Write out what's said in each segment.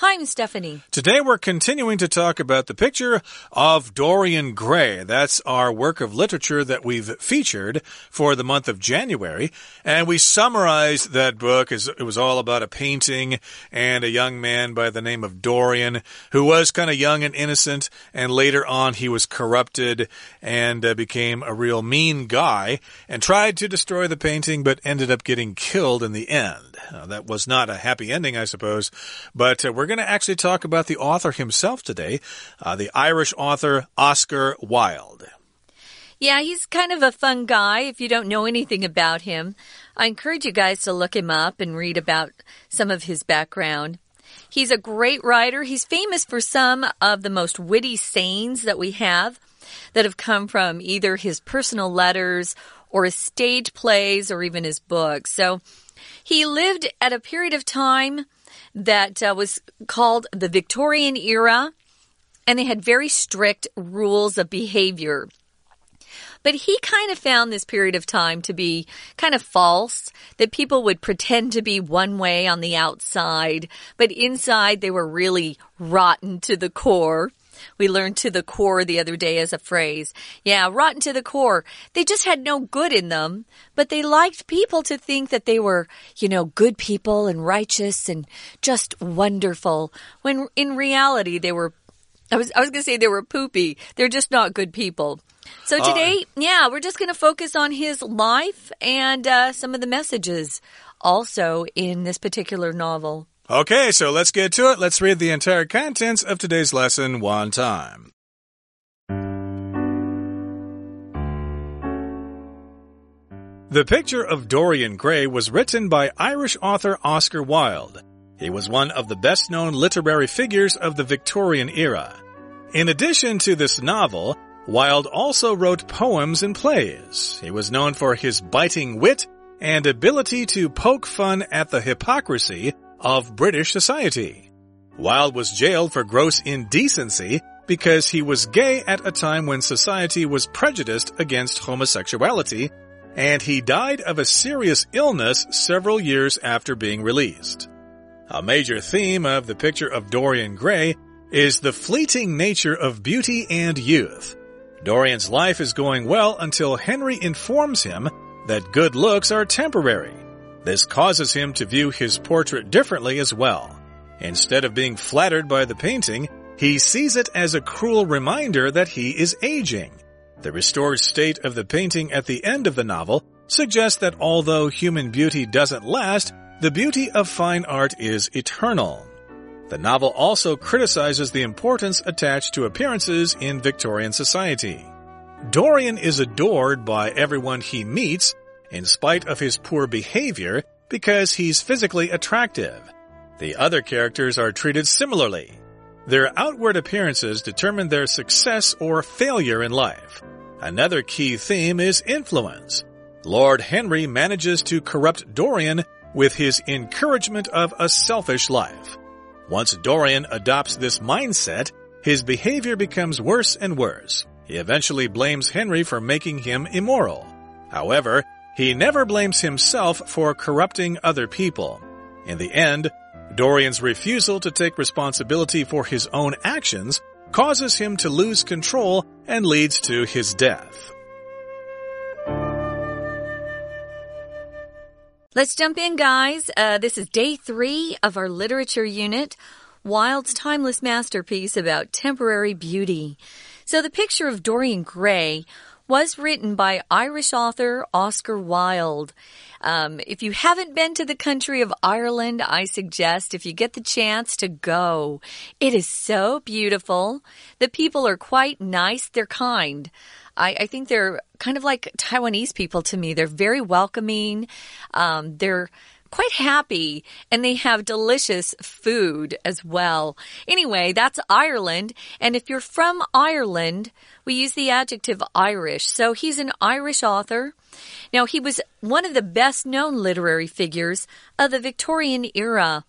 Hi, I'm Stephanie. Today we're continuing to talk about the picture of Dorian Gray. That's our work of literature that we've featured for the month of January. And we summarized that book as it was all about a painting and a young man by the name of Dorian who was kind of young and innocent. And later on, he was corrupted and uh, became a real mean guy and tried to destroy the painting, but ended up getting killed in the end. That was not a happy ending, I suppose. But uh, we're we're going to actually talk about the author himself today, uh, the Irish author Oscar Wilde. Yeah, he's kind of a fun guy if you don't know anything about him. I encourage you guys to look him up and read about some of his background. He's a great writer. He's famous for some of the most witty sayings that we have that have come from either his personal letters or his stage plays or even his books. So he lived at a period of time that uh, was called the Victorian era, and they had very strict rules of behavior. But he kind of found this period of time to be kind of false, that people would pretend to be one way on the outside, but inside they were really rotten to the core. We learned to the core the other day as a phrase. Yeah, rotten to the core. They just had no good in them, but they liked people to think that they were, you know, good people and righteous and just wonderful, when in reality they were I was I was going to say they were poopy. They're just not good people. So today, uh, yeah, we're just going to focus on his life and uh, some of the messages also in this particular novel. Okay, so let's get to it. Let's read the entire contents of today's lesson one time. The Picture of Dorian Gray was written by Irish author Oscar Wilde. He was one of the best known literary figures of the Victorian era. In addition to this novel, Wilde also wrote poems and plays. He was known for his biting wit and ability to poke fun at the hypocrisy of British society. Wilde was jailed for gross indecency because he was gay at a time when society was prejudiced against homosexuality, and he died of a serious illness several years after being released. A major theme of the picture of Dorian Gray is the fleeting nature of beauty and youth. Dorian's life is going well until Henry informs him that good looks are temporary this causes him to view his portrait differently as well. Instead of being flattered by the painting, he sees it as a cruel reminder that he is aging. The restored state of the painting at the end of the novel suggests that although human beauty doesn't last, the beauty of fine art is eternal. The novel also criticizes the importance attached to appearances in Victorian society. Dorian is adored by everyone he meets in spite of his poor behavior because he's physically attractive. The other characters are treated similarly. Their outward appearances determine their success or failure in life. Another key theme is influence. Lord Henry manages to corrupt Dorian with his encouragement of a selfish life. Once Dorian adopts this mindset, his behavior becomes worse and worse. He eventually blames Henry for making him immoral. However, he never blames himself for corrupting other people. In the end, Dorian's refusal to take responsibility for his own actions causes him to lose control and leads to his death. Let's jump in, guys. Uh, this is day three of our literature unit, Wilde's timeless masterpiece about temporary beauty. So the picture of Dorian Gray was written by Irish author Oscar Wilde. Um, if you haven't been to the country of Ireland, I suggest if you get the chance to go. It is so beautiful. The people are quite nice. They're kind. I, I think they're kind of like Taiwanese people to me. They're very welcoming. Um, they're quite happy and they have delicious food as well. Anyway, that's Ireland. And if you're from Ireland, we use the adjective Irish. So he's an Irish author. Now, he was one of the best known literary figures of the Victorian era.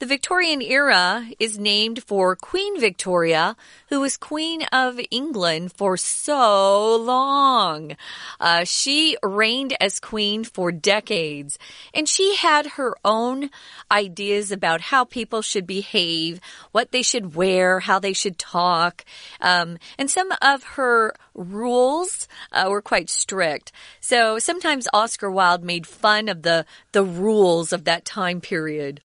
The Victorian era is named for Queen Victoria, who was Queen of England for so long. Uh, she reigned as queen for decades, and she had her own ideas about how people should behave, what they should wear, how they should talk, um, and some of her rules uh, were quite strict. So sometimes Oscar Wilde made fun of the the rules of that time period.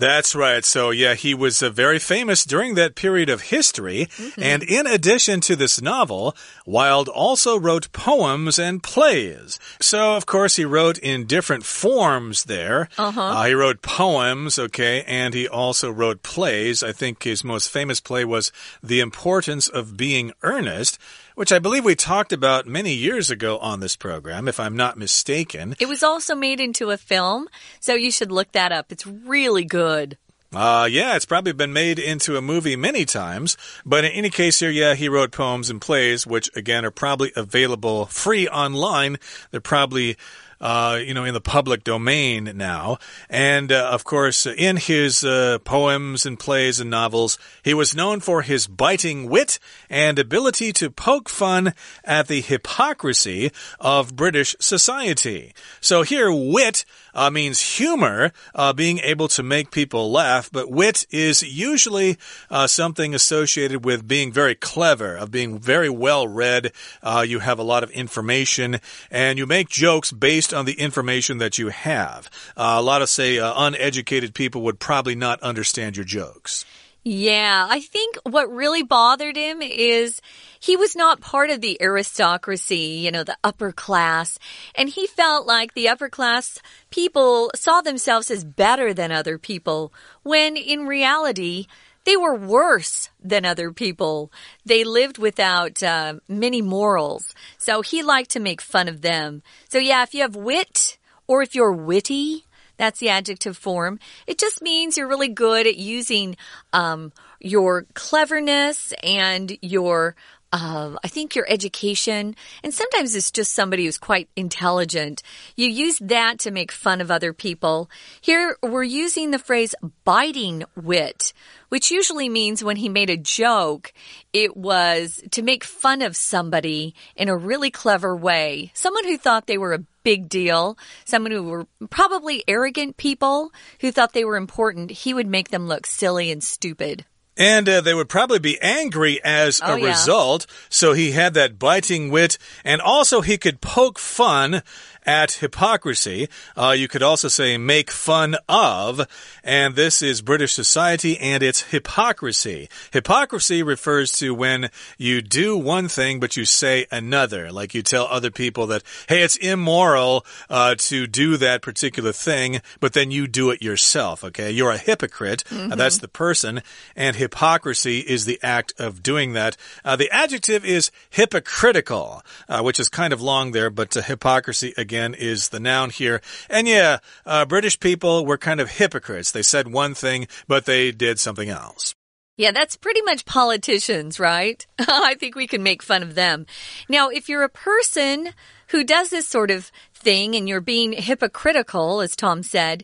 That's right. So, yeah, he was uh, very famous during that period of history. Mm -hmm. And in addition to this novel, Wilde also wrote poems and plays. So, of course, he wrote in different forms there. Uh -huh. uh, he wrote poems, okay, and he also wrote plays. I think his most famous play was The Importance of Being Earnest which I believe we talked about many years ago on this program, if I'm not mistaken. It was also made into a film, so you should look that up. It's really good. Uh, yeah, it's probably been made into a movie many times. But in any case, here, yeah, he wrote poems and plays, which again are probably available free online. They're probably uh, you know, in the public domain now. And uh, of course, in his uh, poems and plays and novels, he was known for his biting wit and ability to poke fun at the hypocrisy of British society. So here, wit uh, means humor, uh, being able to make people laugh, but wit is usually uh, something associated with being very clever, of being very well read. Uh, you have a lot of information, and you make jokes based on the information that you have. Uh, a lot of, say, uh, uneducated people would probably not understand your jokes. Yeah, I think what really bothered him is he was not part of the aristocracy, you know, the upper class. And he felt like the upper class people saw themselves as better than other people, when in reality, they were worse than other people. They lived without uh, many morals. So he liked to make fun of them. So, yeah, if you have wit or if you're witty, that's the adjective form. It just means you're really good at using um, your cleverness and your uh, I think your education, and sometimes it's just somebody who's quite intelligent. You use that to make fun of other people. Here, we're using the phrase biting wit, which usually means when he made a joke, it was to make fun of somebody in a really clever way. Someone who thought they were a big deal, someone who were probably arrogant people who thought they were important, he would make them look silly and stupid. And uh, they would probably be angry as oh, a result. Yeah. So he had that biting wit. And also, he could poke fun at hypocrisy. Uh, you could also say make fun of, and this is British society and its hypocrisy. Hypocrisy refers to when you do one thing but you say another. Like you tell other people that, hey, it's immoral uh, to do that particular thing, but then you do it yourself, okay? You're a hypocrite. Mm -hmm. uh, that's the person. And hypocrisy is the act of doing that. Uh, the adjective is hypocritical, uh, which is kind of long there, but uh, hypocrisy, again, again is the noun here. And yeah, uh, British people were kind of hypocrites. They said one thing, but they did something else. Yeah, that's pretty much politicians, right? I think we can make fun of them. Now, if you're a person who does this sort of thing and you're being hypocritical, as Tom said,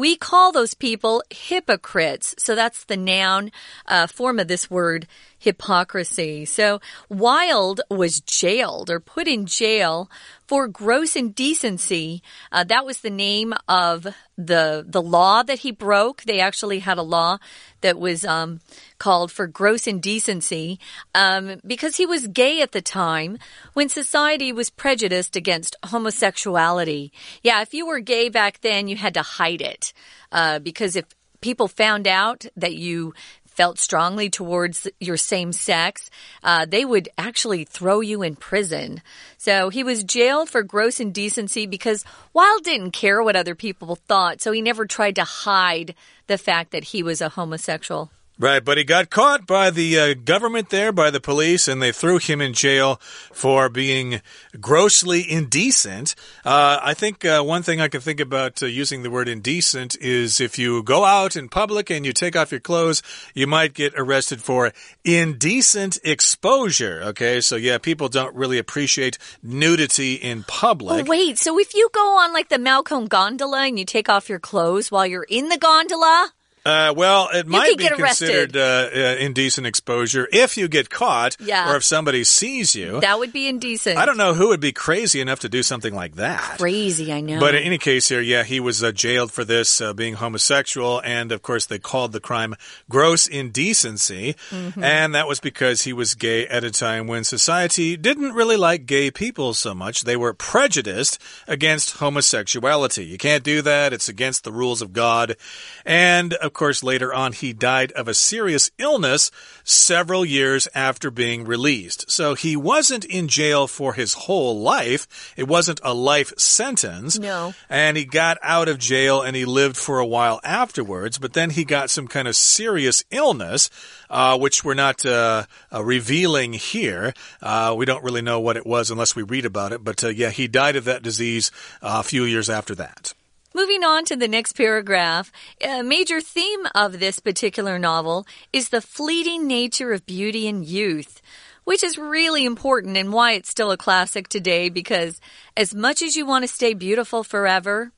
we call those people hypocrites. So that's the noun uh, form of this word, hypocrisy. So Wilde was jailed or put in jail for gross indecency. Uh, that was the name of the the law that he broke. They actually had a law that was um, called for gross indecency um, because he was gay at the time when society was prejudiced against homosexuality. Yeah, if you were gay back then, you had to hide it uh, because if people found out that you felt strongly towards your same sex, uh, they would actually throw you in prison. So he was jailed for gross indecency because Wilde didn't care what other people thought, so he never tried to hide the fact that he was a homosexual. Right, but he got caught by the uh, government there, by the police, and they threw him in jail for being grossly indecent. Uh, I think uh, one thing I can think about uh, using the word indecent is if you go out in public and you take off your clothes, you might get arrested for indecent exposure. Okay, so yeah, people don't really appreciate nudity in public. Oh, wait, so if you go on like the Maokong gondola and you take off your clothes while you're in the gondola, Uh, well, it might be considered uh, uh, indecent exposure if you get caught Yeah. or if somebody sees you. That would be indecent. I don't know who would be crazy enough to do something like that. Crazy, I know. But in any case, here, yeah, he was uh, jailed for this, uh, being homosexual. And of course, they called the crime gross indecency. Mm-hmm. And that was because he was gay at a time when society didn't really like gay people so much. They were prejudiced against homosexuality. You can't do that, it's against the rules of God. And of course, later on, he died of a serious illness several years after being released. So he wasn't in jail for his whole life. It wasn't a life sentence. No. And he got out of jail and he lived for a while afterwards, but then he got some kind of serious illness, uh, which we're not uh, uh, revealing here. Uh, we don't really know what it was unless we read about it, but uh, yeah, he died of that disease uh, a few years after that. Moving on to the next paragraph, a major theme of this particular novel is the fleeting nature of beauty and youth, which is really important and why it's still a classic today because as much as you want to stay beautiful forever,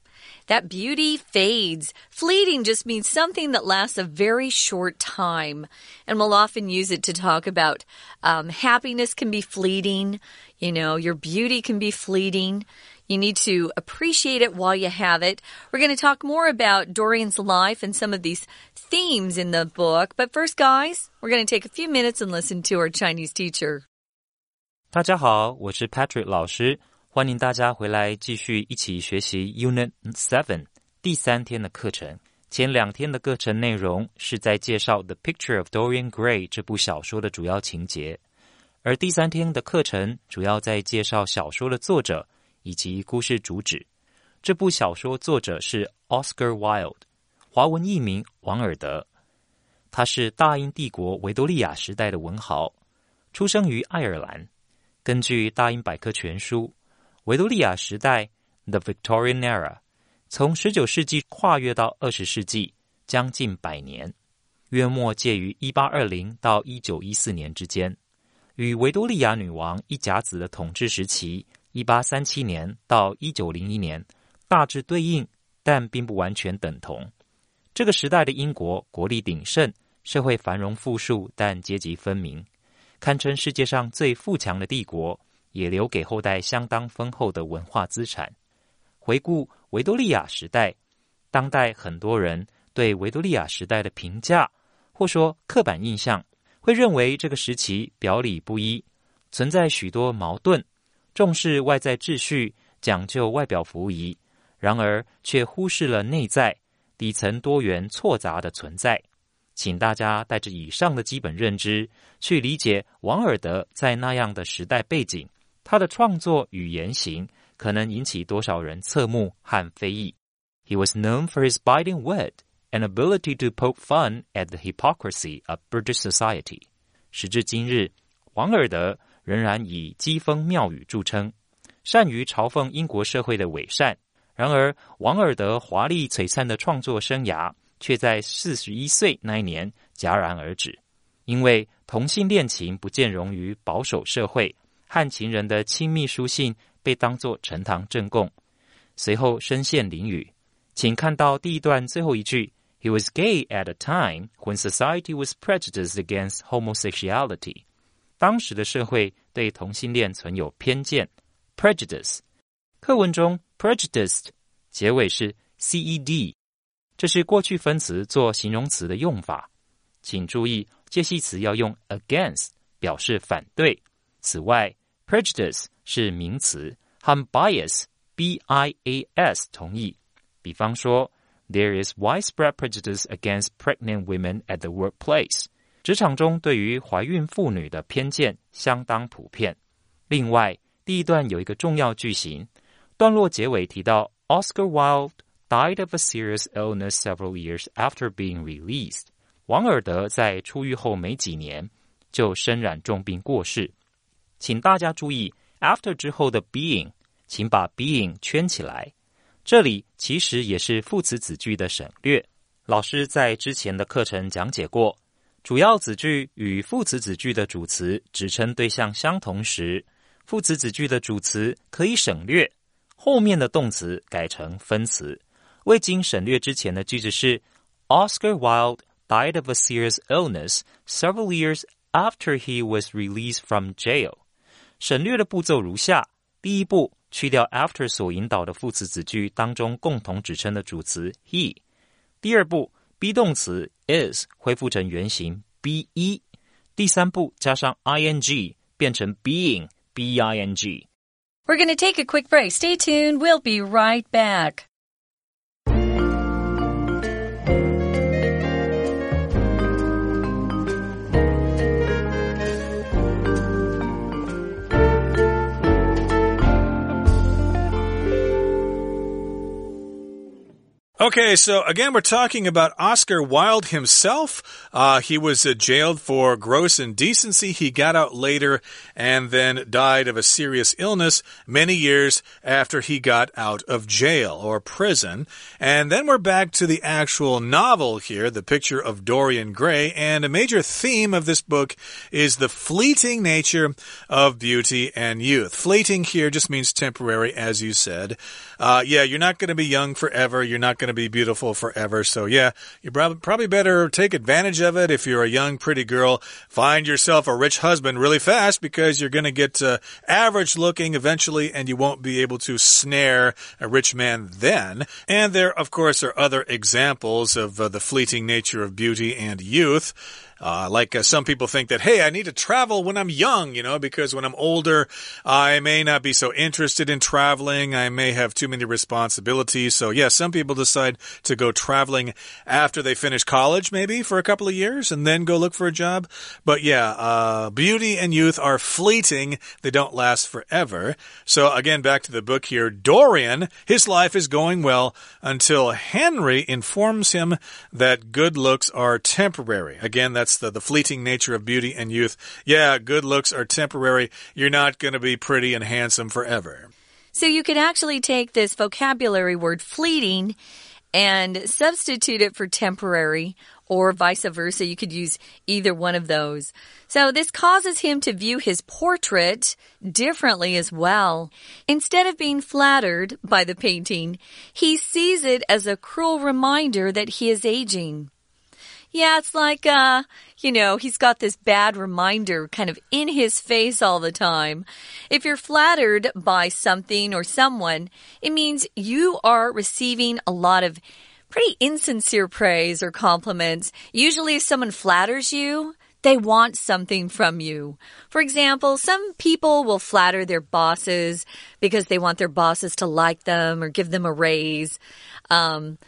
that beauty fades. Fleeting just means something that lasts a very short time. And we'll often use it to talk about um, happiness can be fleeting. You know, your beauty can be fleeting. You need to appreciate it while you have it. We're going to talk more about Dorian's life and some of these themes in the book. But first, guys, we're going to take a few minutes and listen to our Chinese teacher. 大家好，我是 Patrick 老师，欢迎大家回来继续一起学习 Unit Seven 第三天的课程。前两天的课程内容是在介绍《The Picture of Dorian Gray》这部小说的主要情节， 而第三天的课程主要在介绍小说的作者以及故事主旨。这部小说作者是 Oscar Wilde，华文译名王尔德，他是大英帝国维多利亚时代的文豪，出生于爱尔兰。根据大英百科全书，维多利亚时代 （The Victorian Era） 从十九世纪跨越到二十世纪，将近百年，约莫介于一八二零到一九一四年之间，与维多利亚女王一甲子的统治时期（一八三七年到一九零一年）大致对应，但并不完全等同。这个时代的英国国力鼎盛，社会繁荣富庶，但阶级分明。堪称世界上最富强的帝国，也留给后代相当丰厚的文化资产。回顾维多利亚时代，当代很多人对维多利亚时代的评价，或说刻板印象，会认为这个时期表里不一，存在许多矛盾，重视外在秩序，讲究外表服仪，然而却忽视了内在底层多元错杂的存在。请大家带着以上的基本认知去理解王尔德在那样的时代背景，他的创作与言行可能引起多少人侧目和非议。He was known for his biting wit An ability to poke fun at the hypocrisy of British society。时至今日，王尔德仍然以讥讽妙语著称，善于嘲讽英国社会的伪善。然而，王尔德华丽璀璨的创作生涯。却在四十一岁那一年戛然而止，因为同性恋情不见容于保守社会，和情人的亲密书信被当作呈堂证供。随后身陷囹圄，请看到第一段最后一句 ：“He was gay at a time when society was prejudiced against homosexuality。”当时的社会对同性恋存有偏见。prejudice 课文中 prejudiced 结尾是 ced。这是过去分词做形容词的用法，请注意介系词要用 against 表示反对。此外，prejudice 是名词，和 bias b i a s 同义。比方说 ，There is widespread prejudice against pregnant women at the workplace。职场中对于怀孕妇女的偏见相当普遍。另外，第一段有一个重要句型，段落结尾提到 Oscar Wilde。died of a serious illness several years after being released。王尔德在出狱后没几年就身染重病过世。请大家注意，after 之后的 being，请把 being 圈起来。 这里其实也是副词子句的省略。老师在之前的课程讲解过，主要子句与副词子句的主词指称对象相同时，副词子句的主词可以省略，后面的动词改成分词。未经省略之前的句子是 Oscar Wilde died of a serious illness several years after he was released from jail. 省略的步骤如下：第一步，去掉 after 所引导的副词子句当中共同指称的主词 he。第二步，be 动词 is 恢复成原形 be。第三步加上 ing 变成 being b i n g。We're gonna take a quick break. Stay tuned. We'll be right back. Okay, so again, we're talking about Oscar Wilde himself. Uh, he was uh, jailed for gross indecency. He got out later and then died of a serious illness many years after he got out of jail or prison. And then we're back to the actual novel here, The Picture of Dorian Gray. And a major theme of this book is the fleeting nature of beauty and youth. Fleeting here just means temporary, as you said. Uh, yeah, you're not going to be young forever. You're not going to to be beautiful forever. So, yeah, you probably better take advantage of it if you're a young, pretty girl. Find yourself a rich husband really fast because you're going to get uh, average looking eventually and you won't be able to snare a rich man then. And there, of course, are other examples of uh, the fleeting nature of beauty and youth. Uh, like uh, some people think that, hey, I need to travel when I'm young, you know, because when I'm older, I may not be so interested in traveling. I may have too many responsibilities. So, yeah, some people decide to go traveling after they finish college, maybe for a couple of years, and then go look for a job. But yeah, uh, beauty and youth are fleeting, they don't last forever. So, again, back to the book here Dorian, his life is going well until Henry informs him that good looks are temporary. Again, that's the, the fleeting nature of beauty and youth. Yeah, good looks are temporary. You're not going to be pretty and handsome forever. So you could actually take this vocabulary word fleeting and substitute it for temporary or vice versa. You could use either one of those. So this causes him to view his portrait differently as well. Instead of being flattered by the painting, he sees it as a cruel reminder that he is aging. Yeah, it's like, uh, you know, he's got this bad reminder kind of in his face all the time. If you're flattered by something or someone, it means you are receiving a lot of pretty insincere praise or compliments. Usually, if someone flatters you, they want something from you. For example, some people will flatter their bosses because they want their bosses to like them or give them a raise. Um,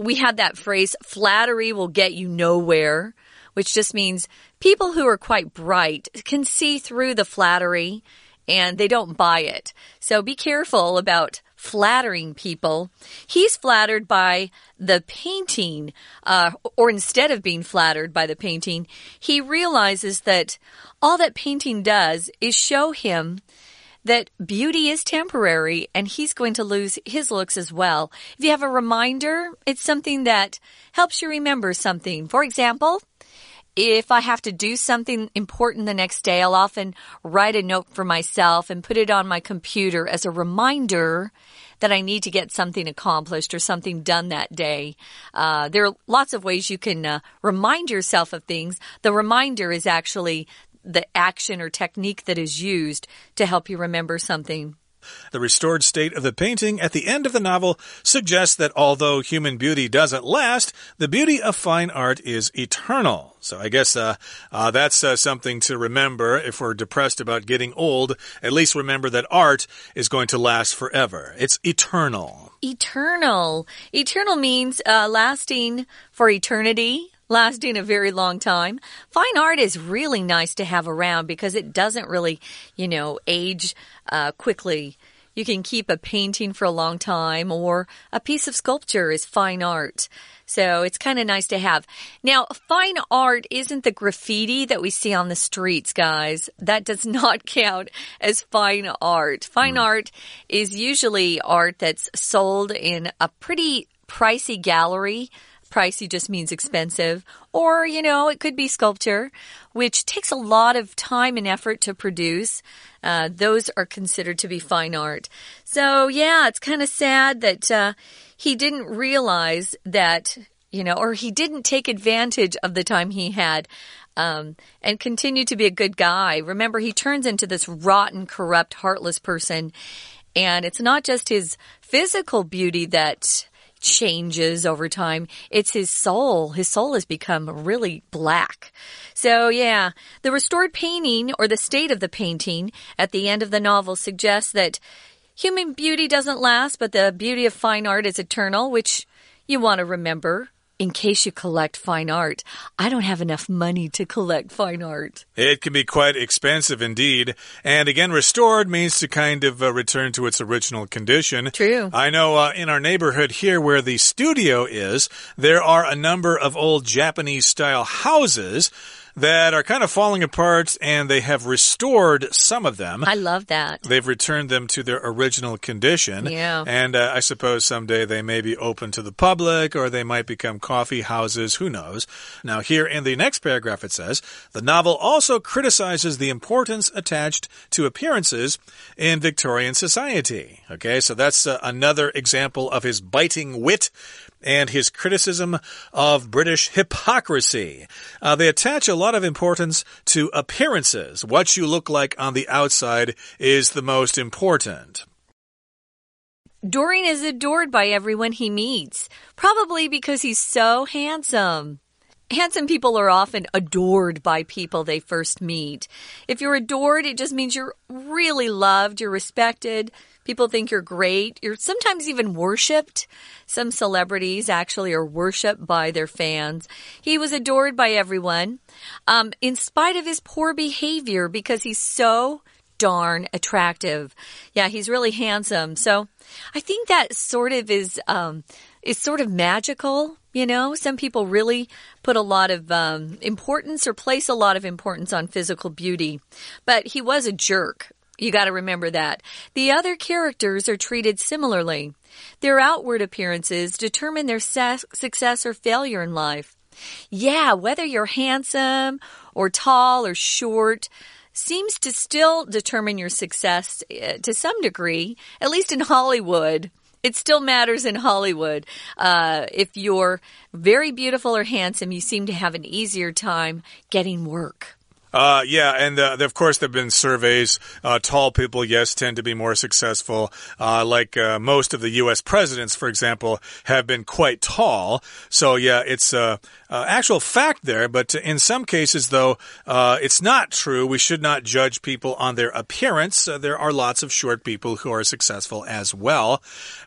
we had that phrase, flattery will get you nowhere, which just means people who are quite bright can see through the flattery and they don't buy it. So be careful about flattering people. He's flattered by the painting, uh, or instead of being flattered by the painting, he realizes that all that painting does is show him that beauty is temporary and he's going to lose his looks as well. If you have a reminder, it's something that helps you remember something. For example, if I have to do something important the next day, I'll often write a note for myself and put it on my computer as a reminder that I need to get something accomplished or something done that day. Uh, there are lots of ways you can uh, remind yourself of things. The reminder is actually the action or technique that is used to help you remember something. The restored state of the painting at the end of the novel suggests that although human beauty doesn't last, the beauty of fine art is eternal. So I guess uh, uh, that's uh, something to remember if we're depressed about getting old. At least remember that art is going to last forever. It's eternal. Eternal. Eternal means uh, lasting for eternity lasting a very long time. Fine art is really nice to have around because it doesn't really, you know, age uh, quickly. You can keep a painting for a long time or a piece of sculpture is fine art. So it's kind of nice to have. Now, fine art isn't the graffiti that we see on the streets, guys. That does not count as fine art. Fine mm. art is usually art that's sold in a pretty pricey gallery pricey just means expensive. Or, you know, it could be sculpture, which takes a lot of time and effort to produce. Uh, those are considered to be fine art. So, yeah, it's kind of sad that uh, he didn't realize that you know, or he didn't take advantage of the time he had. Um, and continue to be a good guy. Remember, he turns into this rotten, corrupt, heartless person. And it's not just his physical beauty that changes over time. It's his soul. His soul has become really black. So yeah, the restored painting or the state of the painting at the end of the novel suggests that human beauty doesn't last, but the beauty of fine art is eternal, which you want to remember in case you collect fine art. I don't have enough money to collect fine art. It can be quite expensive indeed. And again, restored means to kind of uh, return to its original condition. True. I know uh, in our neighborhood here where the studio is, there are a number of old Japanese style houses that are kind of falling apart and they have restored some of them. I love that. They've returned them to their original condition. Yeah. And uh, I suppose someday they may be open to the public or they might become coffee houses. Who knows? Now, here in the next paragraph, it says the novel also criticizes the importance attached to appearances in Victorian society. Okay, so that's uh, another example of his biting wit and his criticism of British hypocrisy. Uh, they attach a lot of importance to appearances. What you look like on the outside is the most important. Dorian is adored by everyone he meets, probably because he's so handsome. Handsome people are often adored by people they first meet. If you're adored, it just means you're really loved, you're respected, People think you're great. You're sometimes even worshipped. Some celebrities actually are worshipped by their fans. He was adored by everyone, um, in spite of his poor behavior because he's so darn attractive. Yeah, he's really handsome. So I think that sort of is, um, is sort of magical. You know, some people really put a lot of um, importance or place a lot of importance on physical beauty. But he was a jerk. You got to remember that. The other characters are treated similarly. Their outward appearances determine their success or failure in life. Yeah, whether you're handsome or tall or short seems to still determine your success eh, to some degree, at least in Hollywood. It still matters in Hollywood. Uh, if you're very beautiful or handsome, you seem to have an easier time getting work. Uh, yeah, and uh, of course there have been surveys. Uh, tall people, yes, tend to be more successful. Uh, like uh, most of the U.S. presidents, for example, have been quite tall. So yeah, it's uh, actual fact there. But in some cases, though, it's not true. We should not judge people on their appearance. there are lots of short people who are successful as well.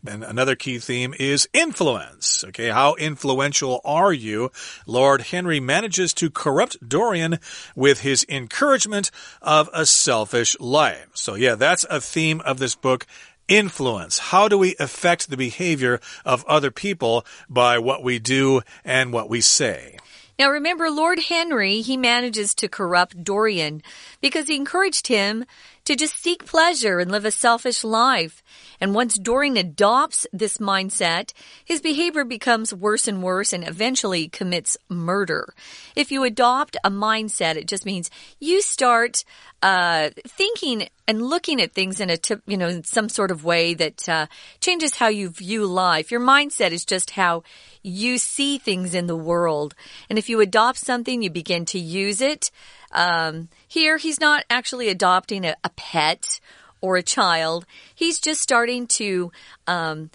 And another key theme is influence. Okay, how influential are you? Lord Henry manages to corrupt Dorian with his encouragement of a selfish life. So, yeah, that's a theme of this book influence. How do we affect the behavior of other people by what we do and what we say? Now remember, Lord Henry, he manages to corrupt Dorian because he encouraged him to just seek pleasure and live a selfish life. And once Dorian adopts this mindset, his behavior becomes worse and worse and eventually commits murder. If you adopt a mindset, it just means you start uh, thinking and looking at things in a you know, in some sort of way that uh, changes how you view life. Your mindset is just how you see things in the world. And if you adopt something, you begin to use it. Um, here, he's not actually adopting a, a pet or a child. He's just starting to um,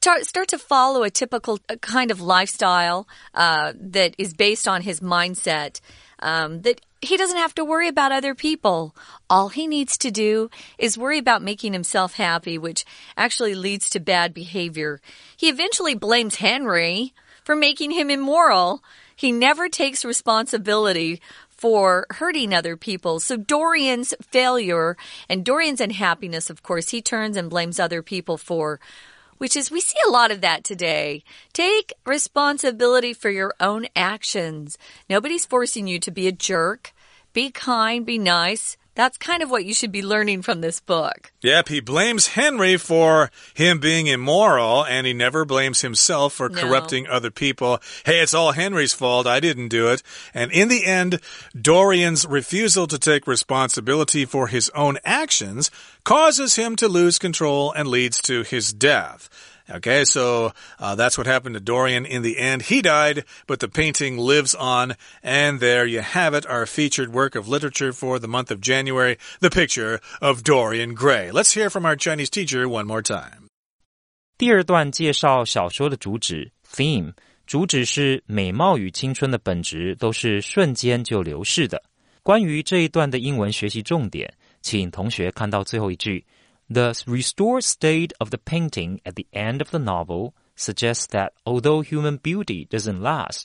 start to follow a typical kind of lifestyle uh, that is based on his mindset. Um, that he doesn't have to worry about other people. All he needs to do is worry about making himself happy, which actually leads to bad behavior. He eventually blames Henry for making him immoral. He never takes responsibility for hurting other people. So Dorian's failure and Dorian's unhappiness, of course, he turns and blames other people for. Which is, we see a lot of that today. Take responsibility for your own actions. Nobody's forcing you to be a jerk. Be kind, be nice. That's kind of what you should be learning from this book. Yep, he blames Henry for him being immoral, and he never blames himself for no. corrupting other people. Hey, it's all Henry's fault. I didn't do it. And in the end, Dorian's refusal to take responsibility for his own actions causes him to lose control and leads to his death. Okay, so uh, that's what happened to Dorian in the end. He died, but the painting lives on. And there you have it, our featured work of literature for the month of January, the picture of Dorian Gray. Let's hear from our Chinese teacher one more time. 第二段介绍小说的主旨 theme，主旨是美貌与青春的本质都是瞬间就流逝的。关于这一段的英文学习重点，请同学看到最后一句。 The restored state of the painting at the end of the novel suggests that although human beauty doesn't last,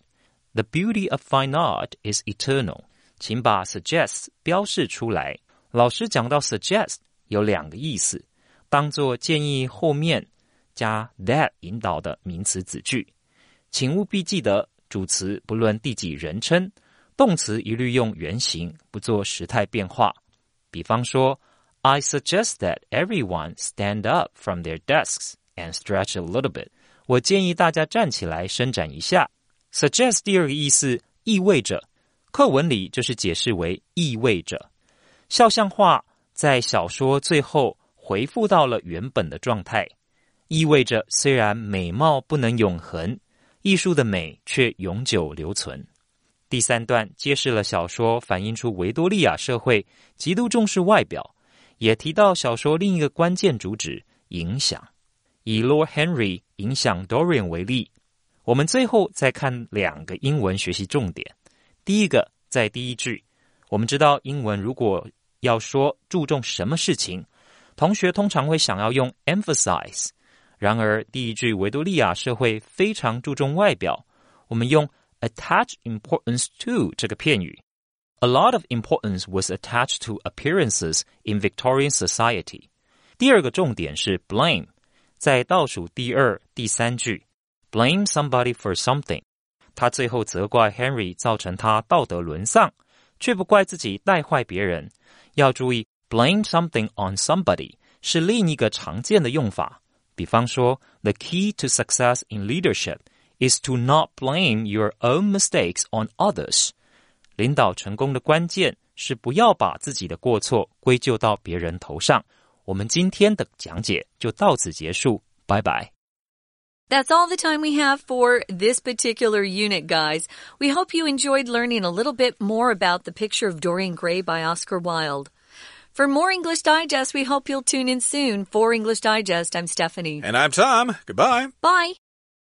the beauty of fine art is eternal. 请把 suggests 标示出来。老师讲到 suggest 有两个意思，当做建议后面加 that 引导的名词子句。请务必记得，主词不论第几人称，动词一律用原形，不做时态变化。比方说。 I suggest that everyone stand up from their desks and stretch a little bit. 我建议大家站起来伸展一下。Suggest 第二个意思意味着，课文里就是解释为意味着。肖像画在小说最后回复到了原本的状态，意味着虽然美貌不能永恒，艺术的美却永久留存。第三段揭示了小说反映出维多利亚社会极度重视外表。也提到小说另一个关键主旨——影响。以 Lord Henry 影响 Dorian 为例，我们最后再看两个英文学习重点。第一个，在第一句，我们知道英文如果要说注重什么事情，同学通常会想要用 emphasize。然而，第一句维多利亚社会非常注重外表，我们用 attach importance to 这个片语。A lot of importance was attached to appearances in Victorian society. 第二个重点是 blame，在倒数第二、第三句，blame somebody for something。他最后责怪 Henry 造成他道德沦丧，却不怪自己带坏别人。要注意，blame something on somebody 是另一个常见的用法。比方说，the key to success in leadership is to not blame your own mistakes on others。 领导成功的关键是不要把自己的过错归咎到别人头上。我们今天的讲解就到此结束，拜拜。That's all the time we have for this particular unit, guys. We hope you enjoyed learning a little bit more about the picture of Dorian Gray by Oscar Wilde. For more English Digest, we hope you'll tune in soon. For English Digest, I'm Stephanie. And I'm Tom. Goodbye. Bye.